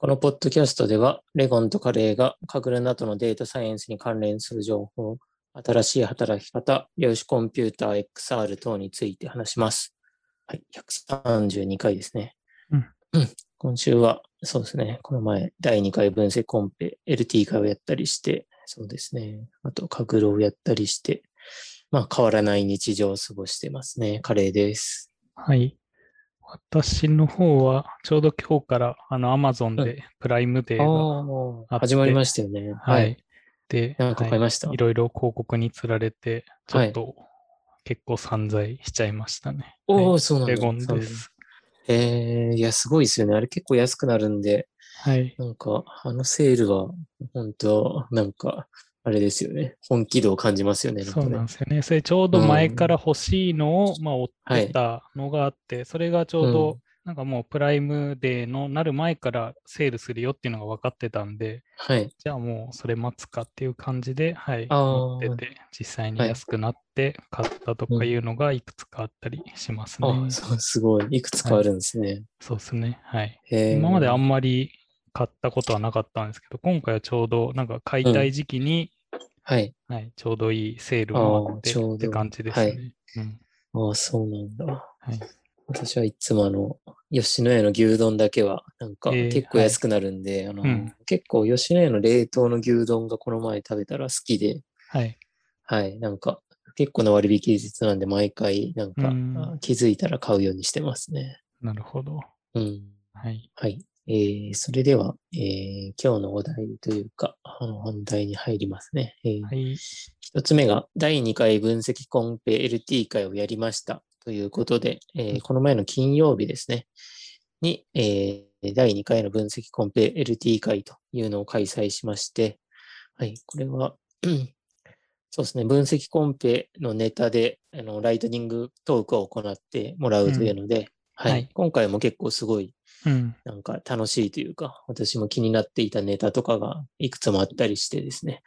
このポッドキャストでは、レゴンとカレーがカグルなどのデータサイエンスに関連する情報、新しい働き方、量子コンピューター XR 等について話します。はい、132回ですね。うんうん今週は、そうですね、この前、第2回分析コンペ、LT 会をやったりして、そうですね、あと、カグルをやったりして、まあ、変わらない日常を過ごしてますね。カレーです。はい。私の方は、ちょうど今日から、あの、アマゾンでプライムデーが、ああって始まりましたよね。はい。。で、なんか買いました？はい、いろいろ広告につられて、ちょはいっと結構散財しちゃいましたね。おお、はいそうなんだ。レゴンそうなんだです。えー、いや、すごいですよね。あれ結構安くなるんで、はい。なんか、あのセールは、本当なんか、あれですよね。本気度を感じますよね。そうなんですよね。それちょうど前から欲しいのを、まあ、追ってたのがあって、それがちょううど、なんかもうプライムデーのなる前からセールするよっていうのが分かってたんで、はい。じゃあもうそれ待つかっていう感じで、はい、持ってて、実際にはい安くなって買ったとかいうのがいくつかあったりしますね。あ、そう、すごい。いくつかあるんですね。そうですね。はい。今まであんまり買ったことはなかったんですけど、今回はちょうどなんか買いたい時期に、はい。はい、ちょうどいいセールもあってって感じですね。はいうんああ、そうなんだ。はい、私はいつもあの、吉野家の牛丼だけは、なんかえー結構安くなるんで、あの、うん結構吉野家の冷凍の牛丼がこの前食べたら好きで、はい。はい、なんか結構な割引率なんで毎回なんか、気づいたら買うようにしてますね。なるほど。うん。はい。はい。えー、それでは、えー今日のお題というか、あの、本題に入りますね。えーはい。一つ目が、第2回分析コンペ LT 会をやりましたということで、えーこの前の金曜日ですね、に、えー第2回の分析コンペ LT 会というのを開催しまして、はい、これは、うんそうですね、分析コンペのネタで、あの、ライトニングトークを行ってもらうというので、はい、はい今回も結構すごいうん。なんか楽しいというか、私も気になっていたネタとかがいくつもあったりしてですね。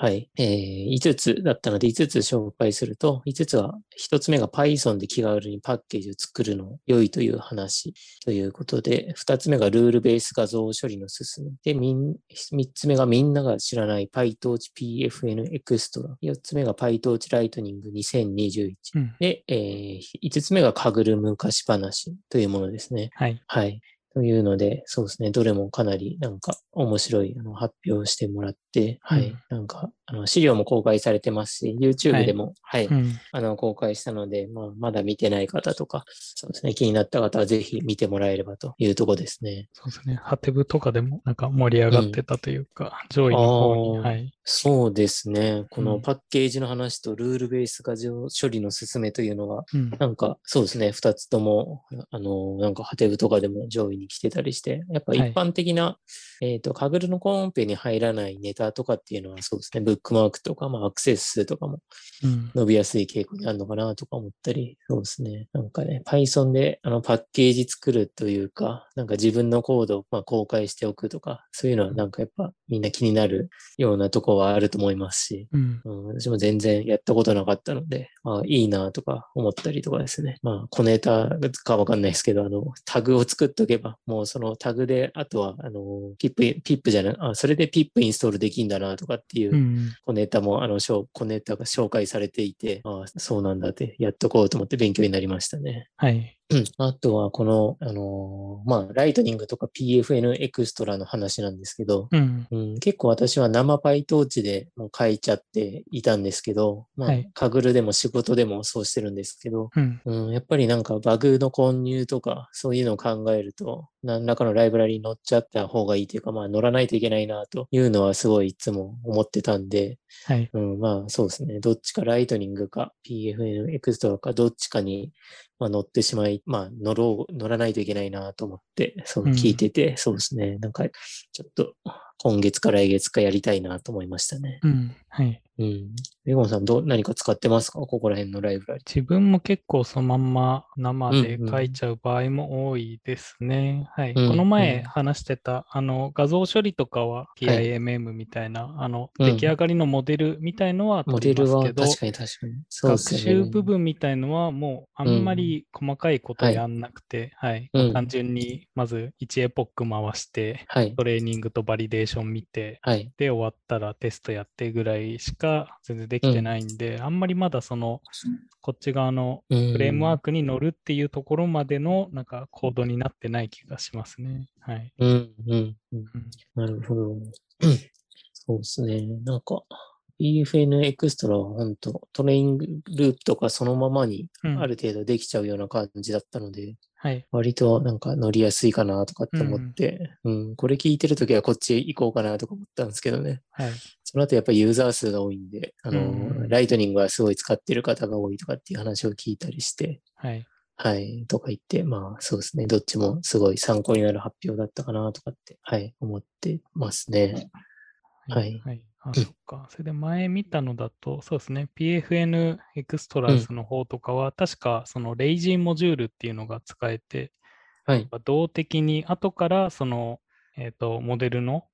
はい。えー、5つだったので5つ紹介すると、5つは、1つ目が Python で気軽にパッケージを作るの良いという話ということで、2つ目がルールベース画像処理の進め。で、みん3つ目がみんなが知らない PyTorch PFN エクストラ。4つ目が PyTorch Lightning 2021。うん。で、えー、5つ目がカグル昔話というものですね。はい。はい。というので、そうですね、どれもかなりなんか面白いあの発表をしてもらって、はい。うんなんか、あの資料も公開されてますし、YouTube でも、はい、うん。あの、公開したので、まあ、まだ見てない方とか、そうですね、気になった方はぜひ見てもらえればというとこですね。そうですね。ハテブとかでもなんか盛り上がってたというか、上位の方に、はい。そうですね、こうん。のパッケージの話とルールベース画像処理の進めというのが、うん。なんか、そうですね、二つとも、あの、なんか、ハテブとかでも上位に来てたりして、やっぱ一はい。般的な、えっ、と、カグルのコンペに入らないネタとかっていうのは、そうですね、ブックマークとか、まあ、アクセス数とかもうん。伸びやすい傾向にあるのかなとか思ったり、そうですね、なんかね、Python であのパッケージ作るというか、なんか自分のコードをまあ公開しておくとか、そういうのはなんかやっぱみんな気になるようなとこはあると思いますし、うん。うん、私も全然やったことなかったので、まあ、いいなとか思ったりとかですね。まあ、小ネタかわかんないですけど、あの、タグを作っとけば、もうそのタグで、あとは、あの、ピップピップじゃない、あ、それでピップインストールできんだなとかっていうう、ん。小ネタも、あの、しょう小ネタが紹介されていて、あそうなんだって、やっとこうと思って勉強になりましたね。はい。うん。あとは、この、あのーまあ、 Lightning とか PFN エクストラの話なんですけど、うん。うん、結構私は生 PyTorch でもう書いちゃっていたんですけど、まあはい、 Kaggle でも仕事でもそうしてるんですけど、うん。うん、やっぱりなんかバグの混入とかそういうのを考えると、何らかのライブラリに乗っちゃった方がいいというか、まあ乗らないといけないなというのはすごいいつも思ってたんで、はい。うん、まあそうですね。どっちかライトニングか PFN エクストラかどっちかに、まあ、乗ってしまい、まあ乗ろう、乗らないといけないなと思って、そううん聞いてて、そうですね。なんかちょっと今月か来月かやりたいなと思いましたね。うん。はい。うん。レゴンさんどう、何か使ってますか？ここら辺のライブラリ。自分も結構そのまんま生で書いちゃう場合も多いですね。はい。うんこの前うん話してた、あの、画像処理とかは TIMM みたいな、あの、うん出来上がりのモデルみたいのはモ取デルは確りますけど、かに確かに。そうですね。習部分みたいのはもうあんまり細かいことやんなくて、はい。うん単純にまず1エポック回して、はい。トレーニングとバリデーション見て、はい。で終わったらテストやってぐらいしか全然できてないんで、あんまりまだそのこっち側のフフレームワーク。クに乗るっていうところまでのなんかコードになってない気がしますね。はい。うん、うん、うん。うんなるほど。そうですね。なんか、BFN エクストラは本当トレイングループとかそのままにうんある程度できちゃうような感じだったので、はい。割となんか乗りやすいかなとかって思って、うん、これ聞いてるときはこっち行こうかなとか思ったんですけどね。はい。その後やっぱりユーザー数が多いんで、あの、うんライトニングはすごい使ってる方が多いとかっていう話を聞いたりして、はい。はい、とか言って、まあそうですね、どっちもすごい参考になる発表だったかなとかって、はい、思ってますね。はいはい。あ、そっか。それで前見たのだと、そうですね。PFN エクストラスの方とかは、確かそのレイジーモジュールっていうのが使えて、はい。動的に後からその、えっ、と、モデルの、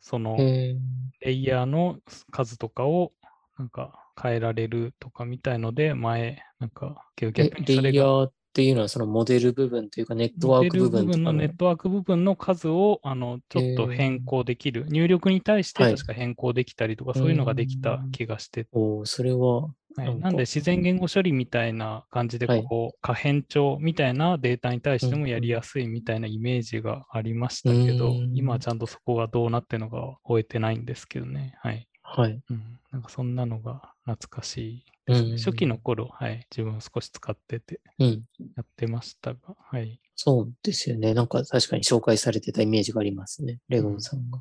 その、えレイヤーの数とかをなんか変えられるとかみたいので、前、なんか、逆にそれがレイヤーっていうのはそのモデル部分というかネットワーク部分とかのモデル部分のネットワーク部分の数をあのちょっと変更できる、入力に対してはい。確か変更できたりとか、そういうのができた気がして、おーそれは、はい。なんで自然言語処理みたいな感じではい。こう、可変調みたいなデータに対してもやりやすいみたいなイメージがありましたけど、うん。今はちゃんとそこがどうなってるのか終えてないんですけどね。はい。はい。うん、なんかそんなのが懐かしい初期の頃、はい、自分少し使っててうん。やってましたが、はい。そうですよね。なんか確かに紹介されてたイメージがありますね。レゴンさんが。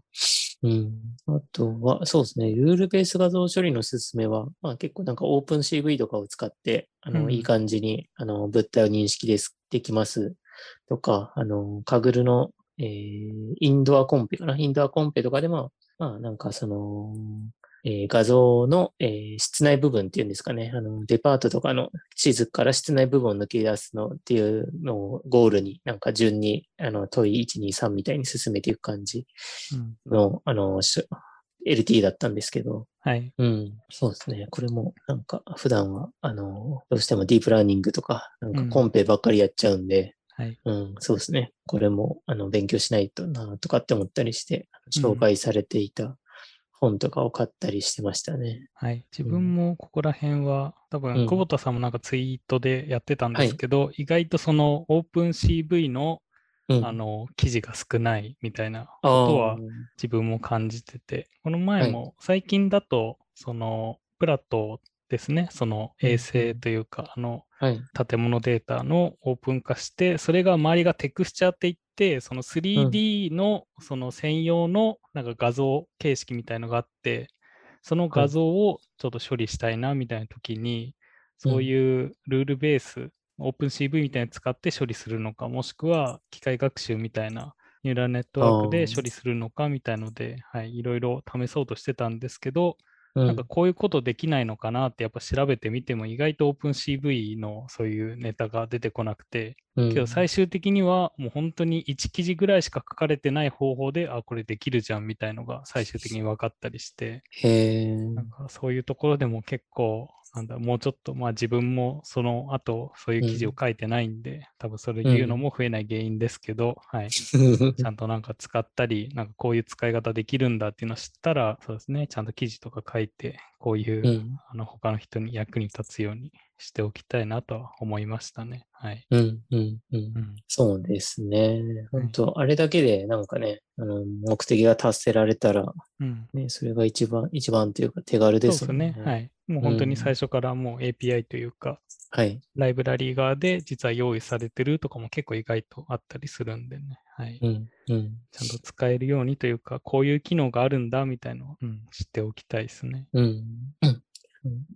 うん。あとは、そうですね。ルールベース画像処理のすすめは、まあ結構なんか OpenCV とかを使って、あの、うんいい感じに、あの、物体を認識ですできますとか、あの、カグルの、えーインドアコンペかな？インドアコンペとかでも、まあなんかその、えー画像の、えー室内部分っていうんですかね。あの、デパートとかの地図から室内部分を抜け出すのっていうのをゴールになんか順に、あの、問い1、2、3みたいに進めていく感じうん、の、あの、し LT だったんですけど、はい。うん、そうですね。これもなんか普段は、あの、どうしてもディープラーニングとか、なんかコンペばっかりやっちゃうんで、はい。うん、そうですね。これも、あの、勉強しないとな、とかって思ったりして、うん紹介されていた本とかを買ったりしてましたね。はい。自分もここら辺は、多分、うん久保田さんもなんかツイートでやってたんですけど、意外とその OpenCV のうん。あの記事が少ないみたいなあことはー自分も感じてて、この前も最近だと、そのプラトですね、その衛星というか、あのはい。建物データのオープン化して、それが周りがテクスチャーっていって、その 3D のその専用のなんか画像形式みたいのがあって、その画像をちょっと処理したいなみたいな時に、そういうルールベース、OpenCV みたいなの使って処理するのか、もしくは機械学習みたいなニューラルネットワークで処理するのかみたいので、はい、いろいろ試そうとしてたんですけど、うんなんかこういうことできないのかなってやっぱ調べてみても意外と OpenCV のそういうネタが出てこなくて、うんけど最終的にはもう本当に1記事ぐらいしか書かれてない方法で、あ、これできるじゃんみたいのが最終的に分かったりして。なんかそういうところでも結構、なんだ、もうちょっと、まあ自分もその後、そういう記事を書いてないんで、多分それ言うのも増えない原因ですけど、はい。ちゃんとなんか使ったり、なんかこういう使い方できるんだっていうのを知ったら、そうですね、ちゃんと記事とか書いて、こういう、うんあの他の人に役に立つようにしておきたいなとは思いましたね。はい。うん、うん、うんう。ん。そうですね。本当あれだけでなんかね、あの、目的が達せられたら、うん。ね、それが一番、一番というか手軽ですすね。はい。もう本当に最初からもう API というか、はい。ライブラリー側で実は用意されてるとかも結構意外とあったりするんでね。はい。うん、うん、ちゃんと使えるようにというか、こういう機能があるんだみたいのを、うん、知っておきたいですね。うん。うん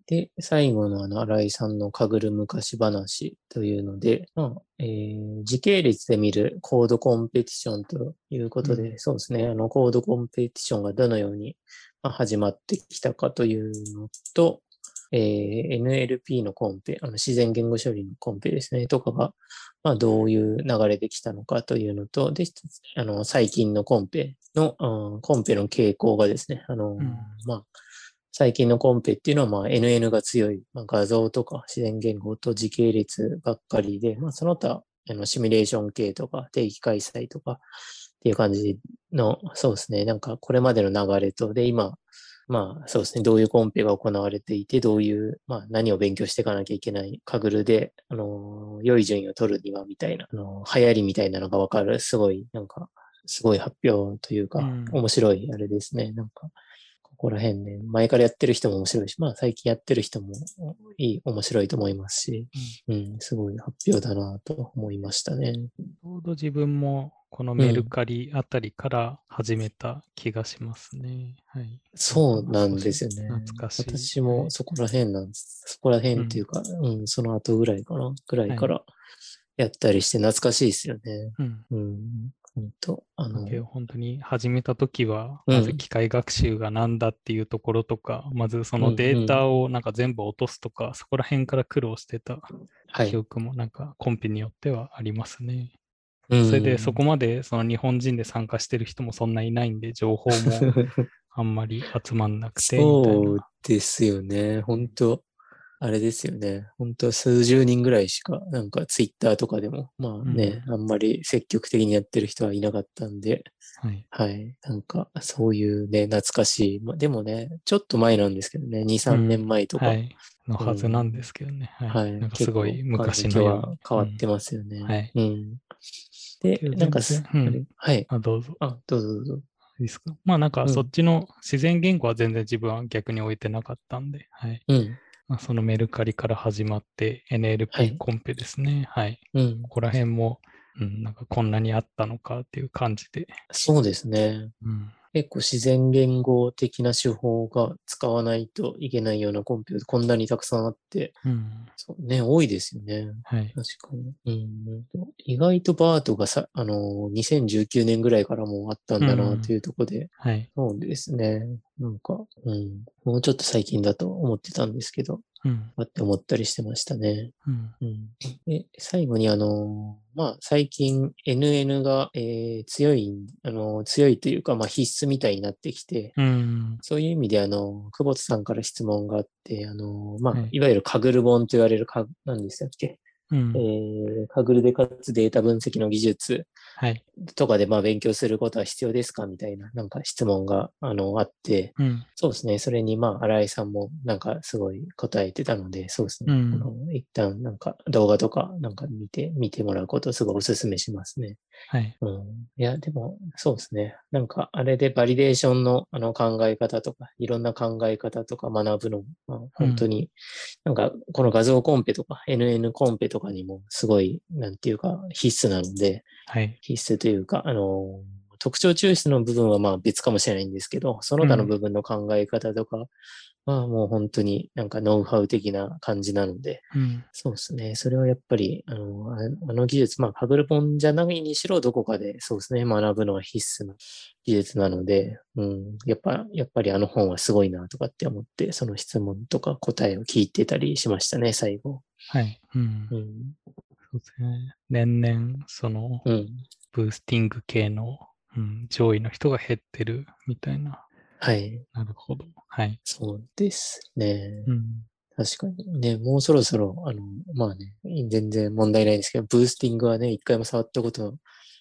で、最後のあの、新井さんのかぐる昔話というので、まあえー時系列で見るコードコンペティションということで、うそうですね、あの、コードコンペティションがどのようにまあ始まってきたかというのと、えー NLP のコンペ、あの自然言語処理のコンペですね、とかが、まあ、どういう流れできたのかというのと、で、あの、最近のコンペの、うんコンペの傾向がですね、あの、うん。まあ、最近のコンペっていうのは、まあ、NN が強い、まあ、画像とか自然言語と時系列ばっかりで、まあ、その他、あの、シミュレーション系とか、定期開催とかっていう感じの、そうですね、なんかこれまでの流れと、で、今、まあそうですね、どういうコンペが行われていて、どういう、まあ何を勉強していかなきゃいけない、カグルで、あのー良い順位を取るには、みたいな、あのー流行りみたいなのがわかる、すごい、なんか、すごい発表というか、うん。面白いあれですね、なんか、ここら辺ね、前からやってる人も面白いし、まあ最近やってる人もいい、面白いと思いますし、うん、すごい発表だなと思いましたね。ちょうど自分もこのメルカリあたりから始めた気がしますね。はい。そうなんですよね。懐かしい私もそこら辺なんです。そこら辺っていうか、うん、その後ぐらいかな、ぐらいからやったりして懐かしいですよね。うん。うん、本当あの、で本当に始めたときは、うんまず機械学習が何だっていうところとか、まずそうんうんのデータをなんか全部落とすとか、そこら辺から苦労してたはい記。憶もなんかコンペによってはありますね。うんそれでそこまでその日本人で参加してる人もそんないないんで、情報も あんまり集まんなくてみたいそうな。ですよね。本当あれですよね。本当数十人ぐらいしか、なんかツイッターとかでも、まあね、あんまり積極的にやってる人はいなかったんで、はい。はい。なんか、そういうね、懐かしい。まあ、でもね、ちょっと前なんですけどね、2、3年前とか。はい。のはずなんですけどね。はい。はい。なんかすごい昔の変わってますよね。うんはいうん。でなんかうんはい。あ、どうぞ。あ、どうぞどうぞ。いいですか？まあなんかうんそっちの自然言語は全然自分は逆に置いてなかったんで、はい。うん。まあ、そのメルカリから始まってはい NLP コンペですね。はい。うんこ。こら辺も、うん、なんかこんなにあったのかっていう感じで。そうですね。うん。結構自然言語的な手法が使わないといけないようなコンピューターこんなにたくさんあって、うん。そうね、多いですよね。はい。確かに。うん、意外とバートがさ、あの、2019年ぐらいからもうあったんだなというところで、はい。そうですね。なんか、うん、もうちょっと最近だと思ってたんですけど、うん。あって思ったりしてましたね。うん。うん、で最後にあの、まあ、最近 NN が、えー強い、あの、強いというか、まあ、必須みたいになってきて、うん。そういう意味で、あの、久保田さんから質問があって、あの、まあ、はいい、わゆるカグル本と言われるか、何でしたっけ、うんえ。ーカグルでかつデータ分析の技術はい。とかで、まあ、勉強することは必要ですか？みたいな、なんか質問が、あの、あって、うん。そうですね。それに、まあ、新井さんも、なんか、すごい答えてたので、そうですね。うんあの一旦、なんか、動画とか、なんか見て、見てもらうことをすごいお勧めしますね。はい。うん。いや、でも、そうですね。なんか、あれでバリデーションの、あの、考え方とか、いろんな考え方とか学ぶの、まあ、本当に、なんか、この画像コンペとか、NN コンペとかにも、すごい、なんていうか、必須なので、はい。必須というか、あの、特徴抽出の部分はまあ別かもしれないんですけど、その他の部分の考え方とかはもう本当になんかノウハウ的な感じなので、うん。そうですね。それはやっぱり、あの、ああの技術、まあ、カグルポンじゃないにしろ、どこかで、そうですね、学ぶのは必須な技術なので、うん、やっぱ、やっぱりあの本はすごいなとかって思って、その質問とか答えを聞いてたりしましたね、最後。はい。うん。うん、そうですね。年々、その、うん。ブースティング系の、うん、上位の人が減ってるみたいな。はい。なるほど。はい。そうですね。うん。確かにね、もうそろそろ、あの、まあね、全然問題ないんですけど、ブースティングはね、一回も触ったこと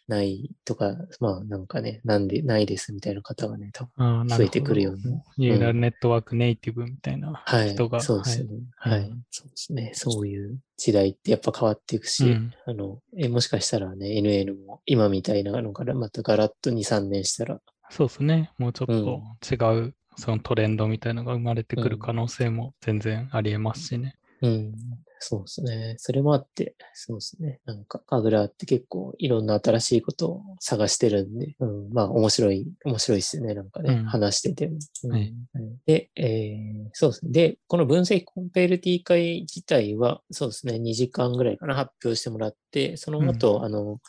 ないとか、まあなんかね、なんでないですみたいな方がね、多分。増えてくるようなニューラルネットワークネイティブみたいなはい人が。。そうですね。ははいい。そうですね。そういう時代ってやっぱ変わっていくし、うんあの、え、もしかしたらね、NN も今みたいなのからまたガラッと2、3年したら、そうですね。もうちょっうんと違う、そのトレンドみたいなのが生まれてくる可能性も全然ありえますしね。うん、そうですね。それもあって、そうですね。なんか、カグラって結構いろんな新しいことを探してるんで、うん、まあ面白い、面白いですよね。なんかね、うん話してても。うんはいで、えーそうですね。で、この分析コンペ LT 会自体は、そうですね、2時間ぐらいかな、発表してもらって、その後、あの、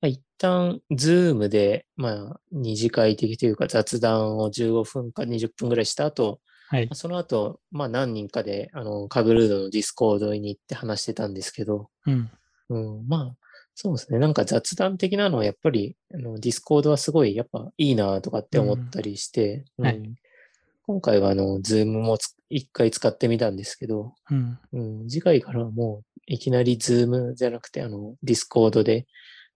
まあ一旦、 Zoom で、まあ、二次会的というか雑談を15分か20分ぐらいした後、はい。その後、まあ何人かで、あの、 Kaggler のディスコードに行って話してたんですけど、うん。うん、まあ、そうですね。なんか雑談的なのはやっぱり、あの、 Discord はすごいやっぱいいなとかって思ったりして、うんはいうん今回はあの、 Zoomもう一回使ってみたんですけど、うん。うん、次回からはもういきなり Zoomじゃなくて、あの、 Discordで、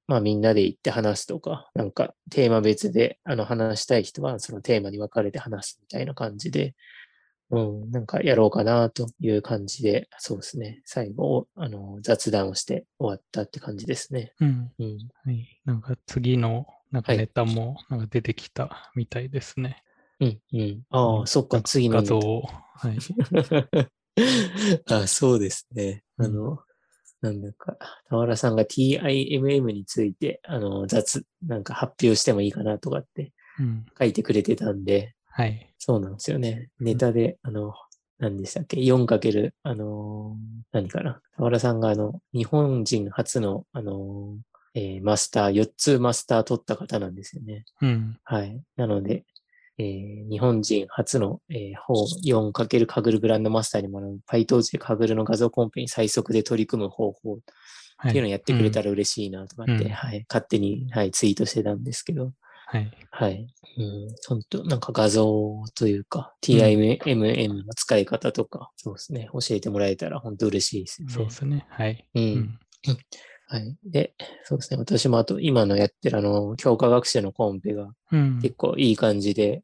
まあみんなで行って話すとか、なんかテーマ別であの話したい人はそのテーマに分かれて話すみたいな感じで、うん、なんかやろうかなという感じで、そうですね。最後、あの、雑談をして終わったって感じですね。うん。うん。はい。なんか次のなんかはいネタもなんか出てきたみたいですね。うん、うん。ああ、うんそっか、次の画像を。はい。あ、そうですね。あうんの、なんだか、田原さんが TIMM について、あの、雑、なんか発表してもいいかなとかってうん。書いてくれてたんで、はい。そうなんですよね。ネタで、あの、何でしたっけ ?4× あのー何かな？田原さんがあの、日本人初の、あのーえーマスター、4つマスター取った方なんですよね。うん。はい。なので、えー日本人初の、えー、方 4× カグルグランドマスターにもらう PyTorch でカグルの画像コンペに最速で取り組む方法っはい。ていうのをやってくれたら。ら嬉しいなとかって、うんはい、勝手に、はい、ツイートしてたんですけど、はい。はい。うん、本当なんか画像というか、TIMM の使い方とか、そうですね、教えてもらえたら本当嬉しいですよね。そうですね。はい。うんうん。はい。で、そうですね、私もあと今のやってるあの、強化学習のコンペがうん。結構いい感じで、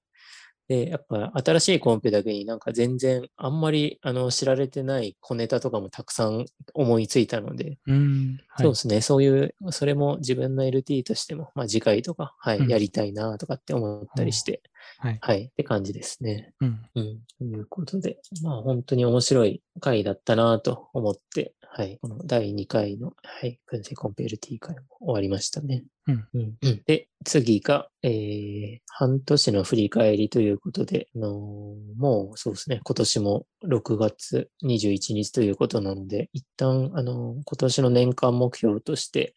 で、やっぱ新しいコンペだけになんか全然あんまりあの知られてない小ネタとかもたくさん思いついたので、うん。はいそうですね、そういう、それも自分の LT としても、まあ次回とか、はい、うんやりたいなとかって思ったりして、はい。はい、って感じですね。うん。うん。ということで、まあ本当に面白い回だったなと思って、はい、この第2回の、はい、燻製コンペ LT 会も終わりましたね。うん。うんうん、で、次が、えー、半年の振り返りということで、あのーもうそうですね、今年も6月21日ということなので、一旦、あのー今年の年間目標として、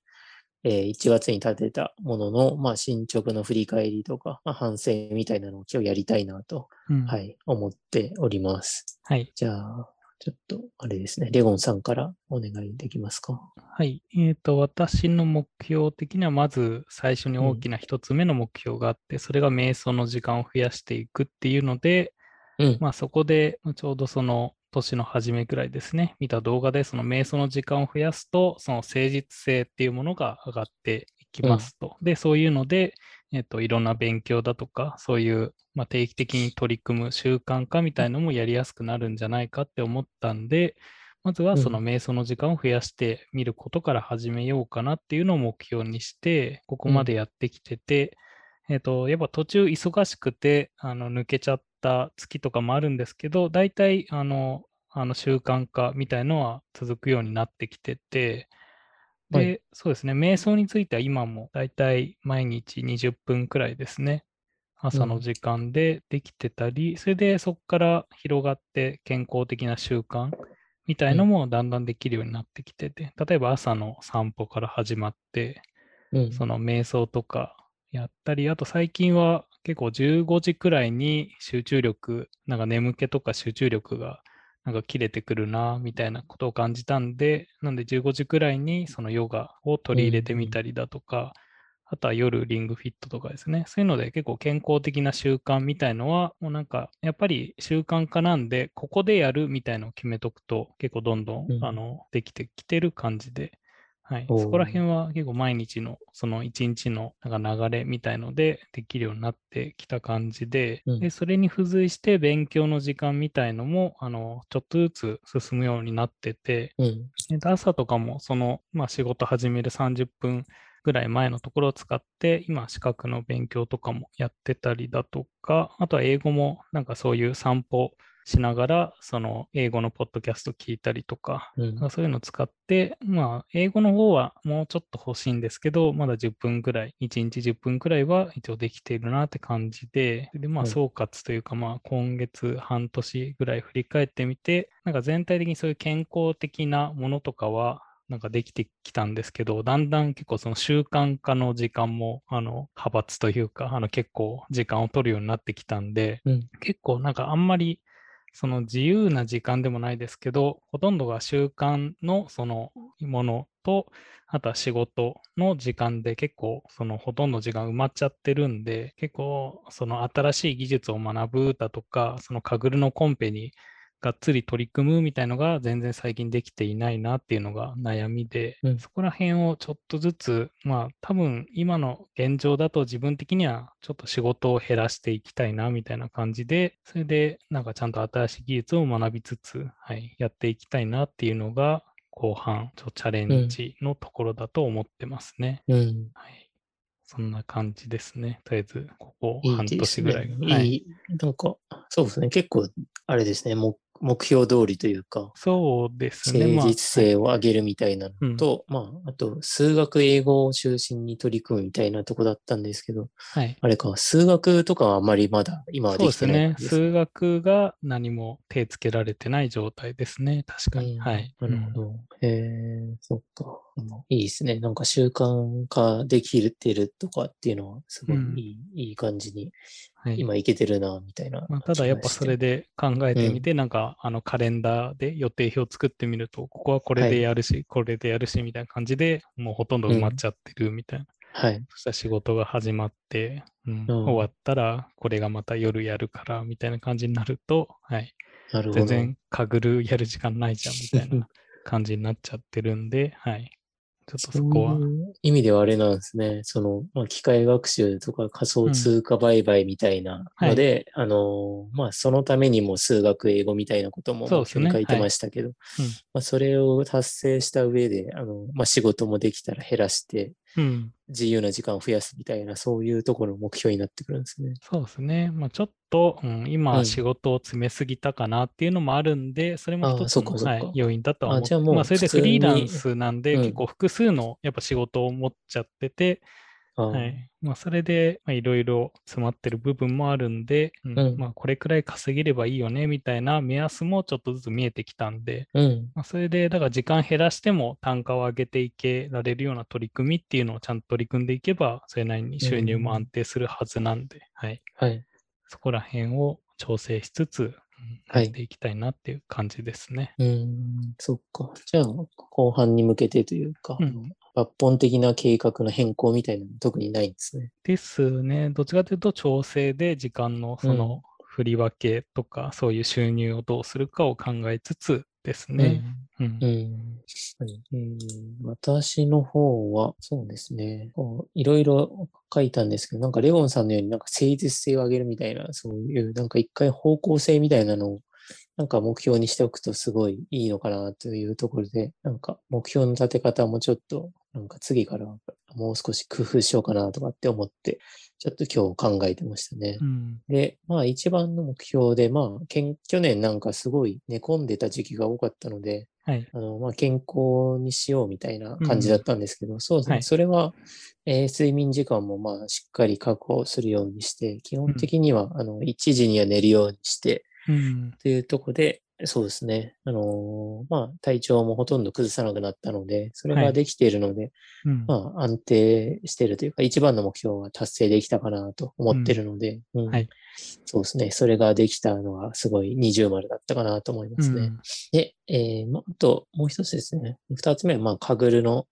えー1月に立てたものの、まあ、進捗の振り返りとか、まあ、反省みたいなのを今日やりたいなと、うん。。はいい、思っております。はい。じゃあ、ちょっと、あれですね、レゴンさんからお願いできますか？はい。えっ、と、私の目標的には、まず最初に大きな一つ目の目標があって、それが瞑想の時間を増やしていくっていうので、うん。まあそこで、まあちょうどその年の初めくらいですね、見た動画で、その瞑想の時間を増やすと、その誠実性っていうものが上がっていきますと。で、そういうので、えっ、と、いろんな勉強だとか、そういう、まあ、定期的に取り組む習慣化みたいのもやりやすくなるんじゃないかって思ったんで、まずはそのうん瞑想の時間を増やしてみることから始めようかなっていうのを目標にして、ここまでやってきてて、えっ、と、やっぱ途中忙しくて、あの、抜けちゃった月とかもあるんですけど、大体、あの、あの習慣化みたいのは続くようになってきてて、で、はい。そうですね、瞑想については今も大体毎日20分くらいですね、朝の時間でできてたり、それでそこから広がって健康的な習慣みたいのもだんだんできるようになってきてて、例えば朝の散歩から始まって、うん。その瞑想とかやったり、あと最近は結構15時くらいに集中力、なんか眠気とか集中力がなんか切れてくるな、みたいなことを感じたんで、なんで15時くらいにそのヨガを取り入れてみたりだとか、あとは夜リングフィットとかですね。そういうので結構健康的な習慣みたいのは、もうなんかやっぱり習慣化なんで、ここでやるみたいのを決めとくと結構どんどん、うんあのできてきてる感じで、はい、そこら辺は結構毎日のその一日のなんか流れみたいのでできるようになってきた感じで、うん。でそれに付随して勉強の時間みたいのもあのちょっとずつ進むようになってて、うん。で朝とかもその、まあ、仕事始める30分ぐらい前のところを使って、今資格の勉強とかもやってたりだとか、あとは英語もなんかそういう散歩しながら、その英語のポッドキャスト聞いたりとか、うんそういうのを使って、まあ、英語の方はもうちょっと欲しいんですけど、まだ10分くらい、1日10分くらいは一応できているなって感じで、で、まあ、はい総括というか、まあ、今月半年ぐらい振り返ってみて、なんか全体的にそういう健康的なものとかは、なんかできてきたんですけど、だんだん結構その習慣化の時間も、あの、派閥というか、あの結構時間を取るようになってきたんで、うん。結構なんかあんまりその自由な時間でもないですけど、ほとんどが習慣のそのものと、あとは仕事の時間で結構そのほとんど時間埋まっちゃってるんで、結構その新しい技術を学ぶだとか、そのカグルのコンペにがっつり取り組むみたいのが全然最近できていないなっていうのが悩みで、うんそこら辺をちょっとずつ、まあ多分今の現状だと自分的にはちょっと仕事を減らしていきたいなみたいな感じで、それでなんかちゃんと新しい技術を学びつつ、はい、やっていきたいなっていうのが後半、ちょチャレンジのところだと思ってますね。うん。はい。そんな感じですね。とりあえず、ここい半年ぐらい。。はいいい。なんか、そうですね。結構、あれですね。目目標通りというか、そうですね。誠まあ実性を上げるみたいなのと、まあ、あと、数学、英語を中心に取り組むみたいなとこだったんですけど、はい。あれか、数学とかはあまりまだ今はそうですできてないね。感じですね。数学が何も手つけられてない状態ですね。確かに。うんはい。なるほど。へえ、そっか。うんいいですね。なんか習慣化できてるとかっていうのは、すごいうんいい、いい感じに、はい。今いけてるな、みたいな。まあ、ただやっぱそれで。で考えてみて、なんかあのカレンダーで予定表作ってみると、ここはこれはいでやるし、これでやるしみたいな感じでもうほとんど埋まっちゃってるみたいな。はい。そしたら仕事が始まって、うんうん終わったらこれがまた夜やるからみたいな感じになると、はい、なるほど。全然かぐるやる時間ないじゃんみたいな感じになっちゃってるんで、はい。ちょっとそこは。そういう意味ではあれなんですね。その、まあ、機械学習とか仮想通貨売買みたいなので、あの、まあ、そのためにも数学、英語みたいなことも書いてましたけど、まあ、それを達成した上で、あの、まあ、仕事もできたら減らして、うん、自由な時間を増やすみたいな、そういうところの目標になってくるんですね。そうですね。まあ、ちょっと、うん、うん。今仕事を詰めすぎたかなっていうのもあるんで、それも一つの、はい、要因だとは思ってあじゃあもうまあ、それでフリーランスなんで、うん。結構複数のやっぱ仕事を持っちゃってて、はい。まあ、それで、まあ、いろいろ詰まってる部分もあるんで、うんうんまあ、これくらい稼げればいいよね、みたいな目安もちょっとずつ見えてきたんで、うん。まあ、それで、だから時間減らしても単価を上げていけられるような取り組みっていうのをちゃんと取り組んでいけば、それなりに収入も安定するはずなんで、はい。はい。そこら辺を調整しつつ、やっていきたいなっていう感じですね。うん、そっか。じゃあ、後半に向けてというか、うん抜本的な計画の変更みたいなの特にないんですね。ですね。どっちかというと調整で時間のその振り分けとか、そういう収入をどうするかを考えつつですね。うんうん。うんはいえー私の方は、そうですね。いろいろ書いたんですけど、なんかレゴンさんのようになんか誠実性を上げるみたいな、そういうなんか一回方向性みたいなのをなんか目標にしておくとすごいいいのかなというところで、なんか目標の立て方もちょっと、なんか次からはもう少し工夫しようかなとかって思って、ちょっと今日考えてましたね。うん。で、まあ一番の目標で、まあ、去年なんかすごい寝込んでた時期が多かったので、はい。あの、まあ、健康にしようみたいな感じだったんですけど、そうですね。はいそれは、えー睡眠時間もまあ、しっかり確保するようにして、基本的には、あの、1時には寝るようにして、うん。というところで、そうですね。あのーまあ、体調もほとんど崩さなくなったので、それはいができているので、うん。まあ、安定しているというか、一番の目標は達成できたかなと思っているので、うんはいそうですね。それができたのはすごい二重丸だったかなと思いますね。うんで、えーまあ、あと、もう一つですね。二つ目は、まあ、カグルの、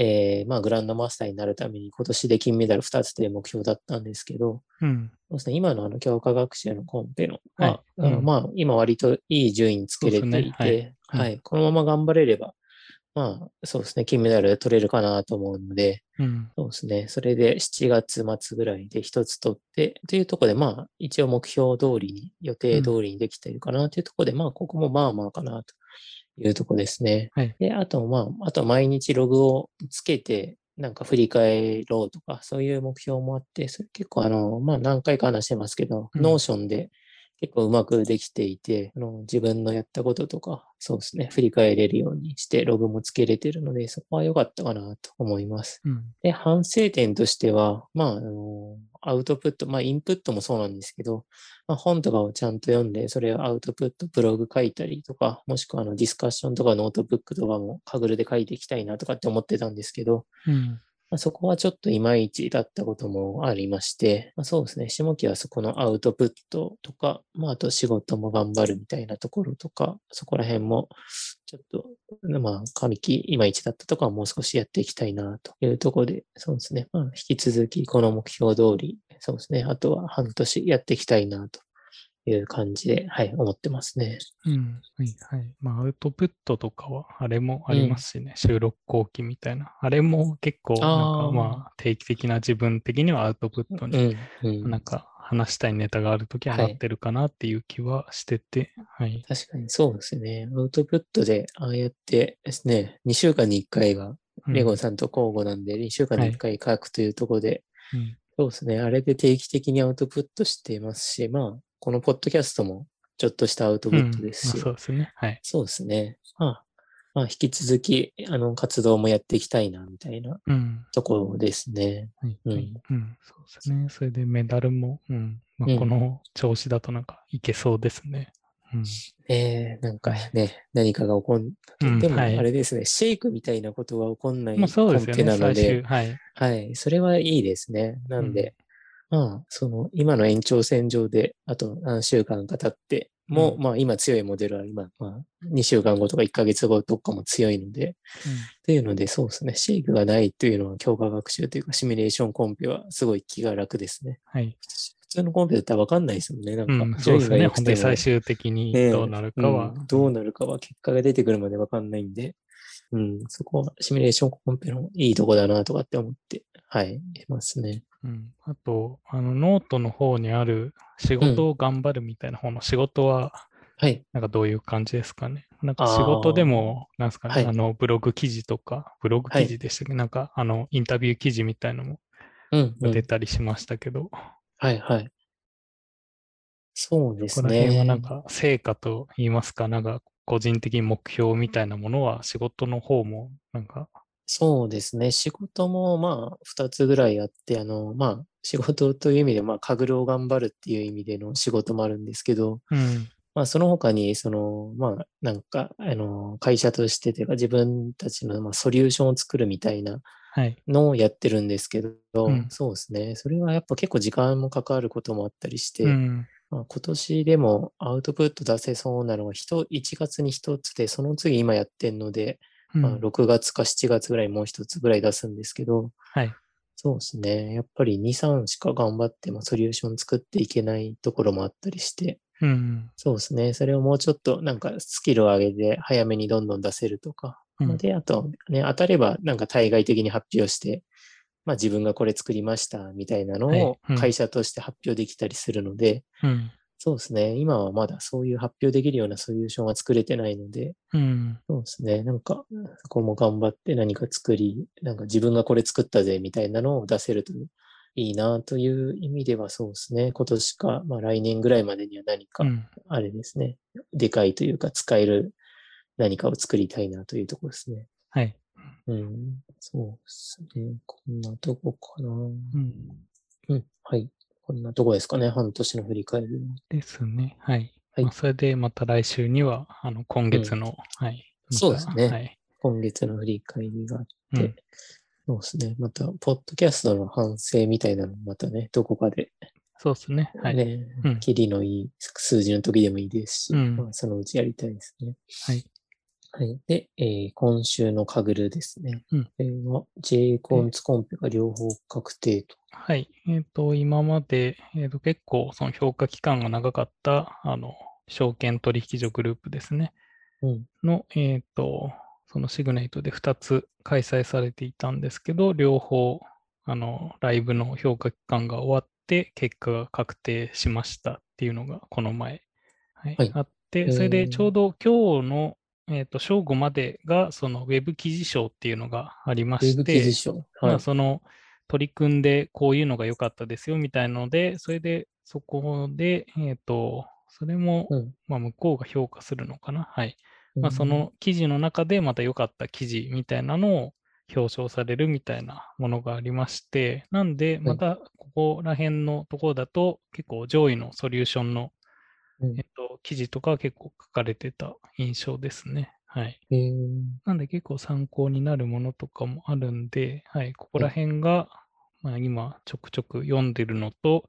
えーまあ、グランドマスターになるために今年で金メダル二つという目標だったんですけど、うん。そうですね、今のあの強化学習のコンペの、はいまあ、うんまあ、今割といい順位につけれていて、ねはいはい、このまま頑張れれば、まあ、そうですね、金メダル取れるかなと思うので、うん。そうですね。それで7月末ぐらいで一つ取って、というところで、まあ、一応目標通りに、予定通りにできているかなというところで、まあ、ここもまあまあかなというところですね。はい。で、あと、まあ、あと毎日ログをつけて、なんか振り返ろうとか、そういう目標もあって、それ結構あの、まあ何回か話してますけど、うん Notionで結構うまくできていて、あの自分のやったこととか、そうですね、振り返れるようにしてログもつけれてるので、そこは良かったかなと思います。うん。で、反省点としては、まあ、あの、アウトプット、まあ、インプットもそうなんですけど、まあ、本とかをちゃんと読んで、それをアウトプット、ブログ書いたりとか、もしくはあのディスカッションとかノートブックとかも Kaggleで書いていきたいなとかって思ってたんですけど、うん。まあ、そこはちょっといまいちだったこともありまして、まあ、そうですね、下期はそこのアウトプットとか、まあ、あと仕事も頑張るみたいなところとか、そこら辺もちょっと、まあ、上期いまいちだったとかはもう少しやっていきたいなというところで、そうですね、まあ、引き続きこの目標通り、そうですね、あとは半年やっていきたいなという感じで、はい、思ってますね。うん。はいはい。まあ、アウトプットとかは、あれもありますしね、収録後期みたいな。あれも結構、なんかまあ、定期的な自分的にはアウトプットうに、ん、うん。なんか話したいネタがあるときははないってるかなっていう気はしてて、はい。確かにそうですね。アウトプットで、ああやってですね、2週間に1回がうんレゴンさんと交互なんで、2週間に1回書くというところで、うんそうですね。あれで定期的にアウトプットしていますし、まあ、このポッドキャストもちょっとしたアウトプットですし、うんまあそうですね。はい。そうですね。まあ、まあ、引き続き、あの、活動もやっていきたいな、みたいなうん。ところですね。はい。うんはいうん。そうですね。それでメダルも、うん。まあ、うんこの調子だとなんかいけそうですね。うん。えー、なんかね、何かが起こん、うんでもはいあれですね、シェイクみたいなことが起こんないコンペですよね。最終。なので、はい。はい、それはいいですね。なんで、まあ、その、今の延長線上で、あと何週間か経って、もう、うんまあ、今強いモデルは今、まあ、2週間後とか1ヶ月後とかも強いので、っていうので、そうですね、シェイクがないというのは強化学習というか、シミュレーションコンペはすごい気が楽ですね。はい。普通のコンペだったらわかんないですもんね。なんか、うん。そうですね。本当に最終的にどうなるかは。うんどうなるかは結果が出てくるまでわかんないんで、うん、そこはシミュレーションコンペのいいとこだなとかって思って、はい、いますね。うん、あと、あの、ノートの方にある仕事を頑張るみたいな方の仕事は、はい。なんかどういう感じですかね。なんか仕事でも、なんですかね、はいあの、ブログ記事とか、ブログ記事でしたっけ、なんか、あの、インタビュー記事みたいのもうん、うん出たりしましたけど、はい、はい。そうですここら辺ね。はなんか、成果と言いますか、なんか、個人的に目標みたいなものは、仕事の方も、なんか、そうですね。仕事もまあ、二つぐらいあって、あの、まあ、仕事という意味で、まあ、カグルを頑張るっていう意味での仕事もあるんですけど、うん、まあ、その他に、その、まあ、なんか、あの、会社としてというか、自分たちの、まあ、ソリューションを作るみたいなはい、のをやってるんですけど、うんそうですね。それはやっぱ結構時間もかかることもあったりして、うん、まあ、今年でもアウトプット出せそうなのは1、1月に1つで、その次今やってんので、うん。まあ、6月か7月ぐらいもう1つぐらい出すんですけど、はい、そうですね。やっぱり2、3しか頑張ってもソリューション作っていけないところもあったりして、うん、そうですね。それをもうちょっとなんかスキルを上げて早めにどんどん出せるとか。うん。で、あとね、当たればなんか対外的に発表して、まあ自分がこれ作りましたみたいなのはい。をうん。会社として発表できたりするので、うん、そうですね。今はまだそういう発表できるようなソリューションは作れてないので、うん、そうですね。なんか、そこも頑張って何か作り、なんか自分がこれ作ったぜみたいなのを出せるといいなという意味ではそうですね。今年か、まあ来年ぐらいまでには何か、うん、あれですね。でかいというか使える何かを作りたいなというところですね。はい、うん。そうですね。こんなとこかな。うん。うん。はい。こんなとこですかね。半年の振り返るの。ですね。はい。はいまあそれでまた来週には、あの、今月の、はい。またそうですねはい。今月の振り返りがあっうんて、そうですね。また、ポッドキャストの反省みたいなのもまたね、どこかでそうですね。はい。ね、うんキリのいい数字の時でもいいですし、うんまあ、そのうちやりたいですね。はい。はい。で、えー今週のカグルですね。うんこれは J コンツコンペが両方確定と。はい。えっ、と、今まで、えっ、と、結構、その評価期間が長かった、あの、証券取引所グループですね。うん。の、えっ、と、そのシグネイトで2つ開催されていたんですけど、両方、あの、ライブの評価期間が終わって、結果が確定しましたっていうのが、この前、はいはいあって、ーそれでちょうど今日の、えっ、と、正午までが、そのウェブ記事賞っていうのがありまして。その取り組んでこういうのが良かったですよみたいので、それでそこで、えっ、と、それも、うんまあ、向こうが評価するのかな。はい。まあ、その記事の中でまた良かった記事みたいなのを表彰されるみたいなものがありまして、なんで、またここら辺のところだと、結構上位のソリューションの、うんえっと、記事とかは結構書かれてた印象ですね。はい。なんで結構参考になるものとかもあるんで、はい、ここら辺が、まあ、今ちょくちょく読んでるのと、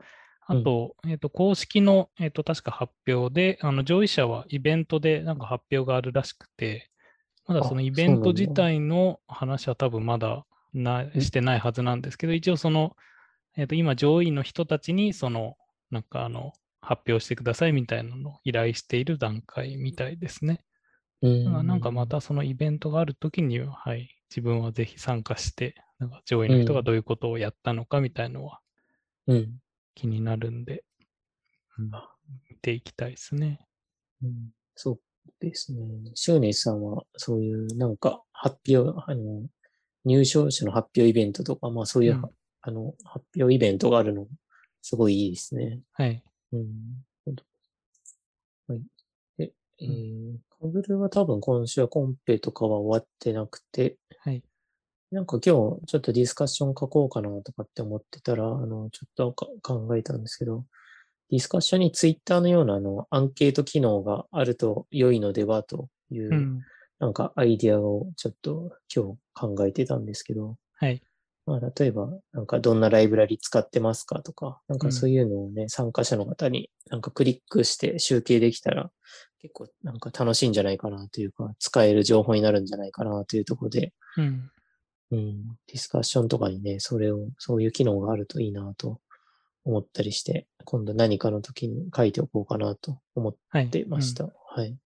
あと、えっ、と、公式の、えっ、と、確か発表で、あの、上位者はイベントでなんか発表があるらしくて、まだあそのイベント自体の話は多分まだなうん。してないはずなんですけど、一応その、えっ、と、今上位の人たちに、その、なんかあの、発表してくださいみたいなのを依頼している段階みたいですね。うんなんかまたそのイベントがあるときには、はい、自分はぜひ参加して、なんか上位の人がどういうことをやったのかみたいのはうん。気になるんで、うんあ見ていきたいですね。うんそうですね。シューネスさんは、そういうなんか発表、あの、入賞者の発表イベントとか、まあそういう、うんあの、発表イベントがあるの、すごいいいですね。はい。うん。ほんとはい。で、えー、カグルは多分今週はコンペとかは終わってなくて、はい。なんか今日ちょっとディスカッション書こうかなとかって思ってたら、あの、ちょっとか考えたんですけど、ディスカッションにツイッターのようなあの、アンケート機能があると良いのではという、うん。なんかアイディアをちょっと今日考えてたんですけど、はい。まあ、例えば、なんかどんなライブラリ使ってますかとか、なんうんかそういうのをね、参加者の方になんかクリックして集計できたら、結構なんか楽しいんじゃないかなというか、使える情報になるんじゃないかなというところで、うん。うん、ディスカッションとかにね、それを、そういう機能があるといいなと思ったりして、今度何かの時に書いておこうかなと思っはい。てましうんた。はい。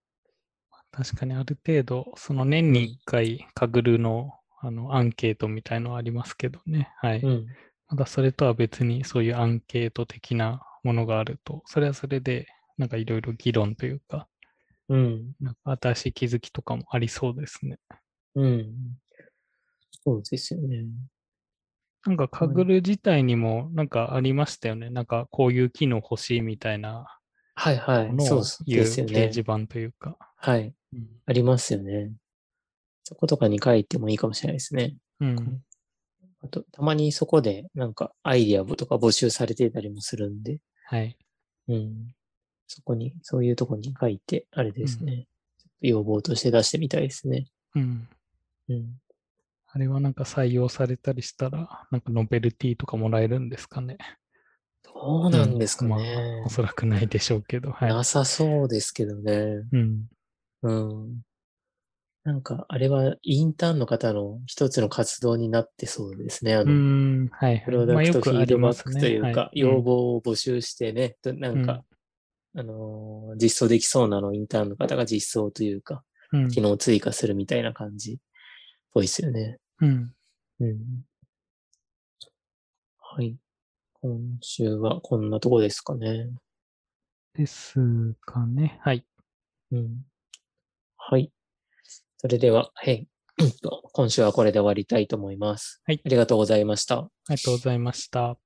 確かにある程度、その年に1回、カグルのあのアンケートみたいのはありますけどね。はい。うん。まだそれとは別にそういうアンケート的なものがあると、それはそれで、なんかいろいろ議論というか、うん。なんか新しい気づきとかもありそうですね。うん。そうですよね。なんかカグル自体にもなんかありましたよね。なんかこういう機能欲しいみたいなはいはい。そうですよね掲示。板というか。はい。うんありますよね。そことかに書いてもいいかもしれないですね。うん。あと、たまにそこでなんかアイディアとか募集されてたりもするんで、はい。うん。そこに、そういうとこに書いて、あれですね。ちょっと要望として出してみたいですね。うん。うん。あれはなんか採用されたりしたら、なんかノベルティとかもらえるんですかね。どうなんですかまねあ。お。そらくないでしょうけど。はい。なさそうですけどね。うん。うん。なんか、あれはインターンの方の一つの活動になってそうですね。あうの、ん。はい、はい。プロダまあクトフィードバック。というか、はい要望を募集してね、となんか、あのー実装できそうなのをインターンの方が実装というか、うん。機能を追加するみたいな感じっぽいですよね。うん。うん。はい。今週はこんなとこですかね。ですかね。はい。うん。はい。それでは、はい。今週はこれで終わりたいと思います。はいありがとうございました。ありがとうございました。